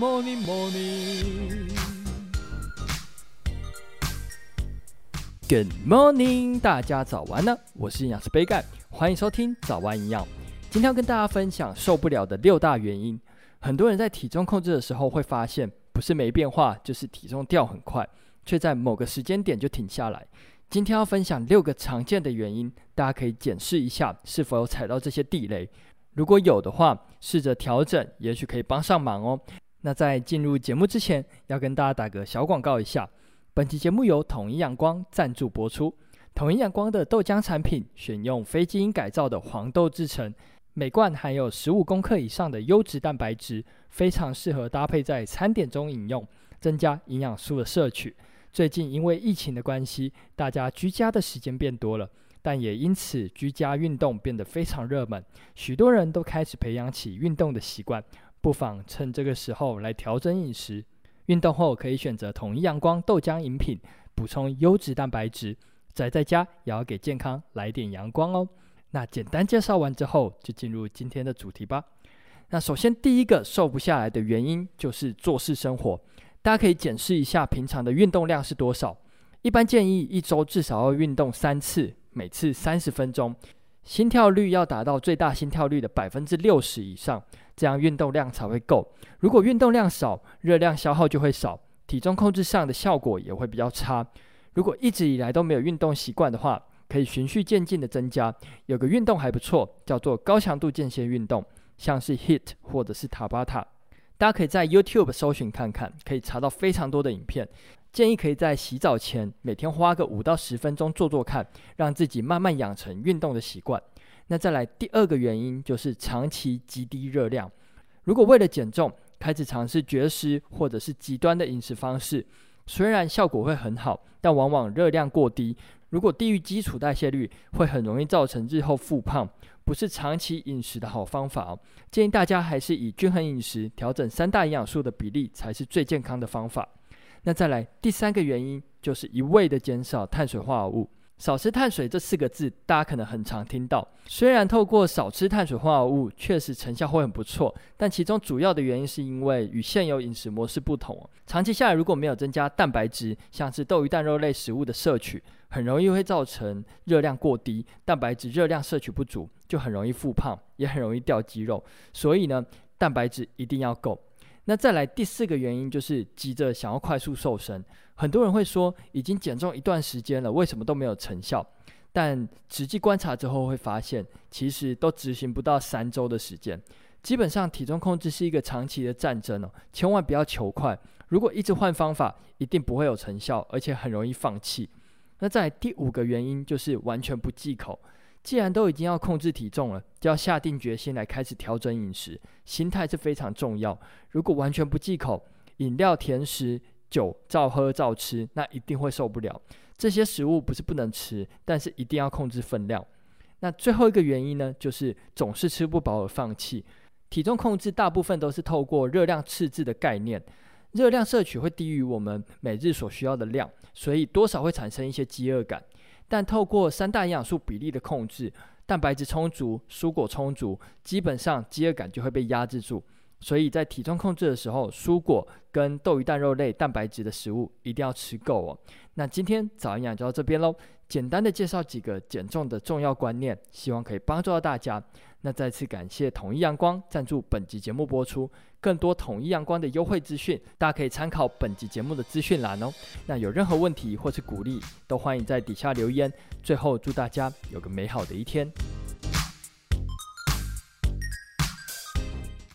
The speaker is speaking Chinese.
morning, morning. Good morning，大家早安呢！我是营养师杯盖，欢迎收听早安营养。今天要跟大家分享受不了的六大原因。很多人在体重控制的时候会发现，不是没变化，就是体重掉很快，却在某个时间点就停下来。今天要分享六个常见的原因，大家可以检视一下是否有踩到这些地雷。如果有的话，试着调整，也许可以帮上忙哦。那在进入节目之前，要跟大家打个小广告一下。本期节目由统一阳光赞助播出。统一阳光的豆浆产品选用非基因改造的黄豆制成，每罐含有十五公克以上的优质蛋白质，非常适合搭配在餐点中饮用，增加营养素的摄取。最近因为疫情的关系，大家居家的时间变多了，但也因此居家运动变得非常热门，许多人都开始培养起运动的习惯，不妨趁这个时候来调整饮食。运动后可以选择统一阳光豆浆饮品，补充优质蛋白质。宅在家也要给健康来点阳光哦。那简单介绍完之后，就进入今天的主题吧。那首先第一个瘦不下来的原因就是坐式生活。大家可以检视一下平常的运动量是多少。一般建议一周至少要运动三次，每次三十分钟。心跳率要达到最大心跳率的百分之六十以上，这样运动量才会够。如果运动量少，热量消耗就会少，体重控制上的效果也会比较差。如果一直以来都没有运动习惯的话，可以循序渐进的增加。有个运动还不错，叫做高强度间歇运动，像是 HIT 或者是塔巴塔。大家可以在 YouTube 搜寻看看，可以查到非常多的影片。建议可以在洗澡前每天花个五到十分钟做做看，让自己慢慢养成运动的习惯。那再来第二个原因就是长期极低热量。如果为了减重开始尝试绝食或者是极端的饮食方式，虽然效果会很好，但往往热量过低。如果低于基础代谢率，会很容易造成日后复胖，不是长期饮食的好方法哦。建议大家还是以均衡饮食，调整三大营养素的比例，才是最健康的方法。那再来第三个原因，就是一味的减少碳水化合物。少吃碳水这四个字，大家可能很常听到。虽然透过少吃碳水化合物，确实成效会很不错，但其中主要的原因是因为与现有饮食模式不同。长期下来，如果没有增加蛋白质，像是豆鱼蛋肉类食物的摄取，很容易会造成热量过低，蛋白质热量摄取不足，就很容易复胖，也很容易掉肌肉。所以呢，蛋白质一定要够。那再来第四个原因就是急着想要快速瘦身，很多人会说已经减重一段时间了，为什么都没有成效？但实际观察之后会发现，其实都执行不到三周的时间。基本上体重控制是一个长期的战争哦，千万不要求快。如果一直换方法，一定不会有成效，而且很容易放弃。那再来第五个原因就是完全不忌口。既然都已经要控制体重了，就要下定决心来开始调整饮食，心态是非常重要。如果完全不忌口，饮料、甜食、酒照喝照吃，那一定会受不了。这些食物不是不能吃，但是一定要控制分量。那最后一个原因呢，就是总是吃不饱而放弃。体重控制大部分都是透过热量赤字的概念，热量摄取会低于我们每日所需要的量，所以多少会产生一些饥饿感。但透过三大营养素比例的控制，蛋白质充足、蔬果充足，基本上饥饿感就会被压制住。所以在体重控制的时候，蔬果跟豆鱼蛋肉类蛋白质的食物一定要吃够哦。那今天早营养就到这边喽，简单的介绍几个减重的重要观念，希望可以帮助到大家。那再次感谢统一阳光赞助本集节目播出，更多统一阳光的优惠资讯，大家可以参考本集节目的资讯栏哦。那有任何问题或是鼓励，都欢迎在底下留言。最后祝大家有个美好的一天。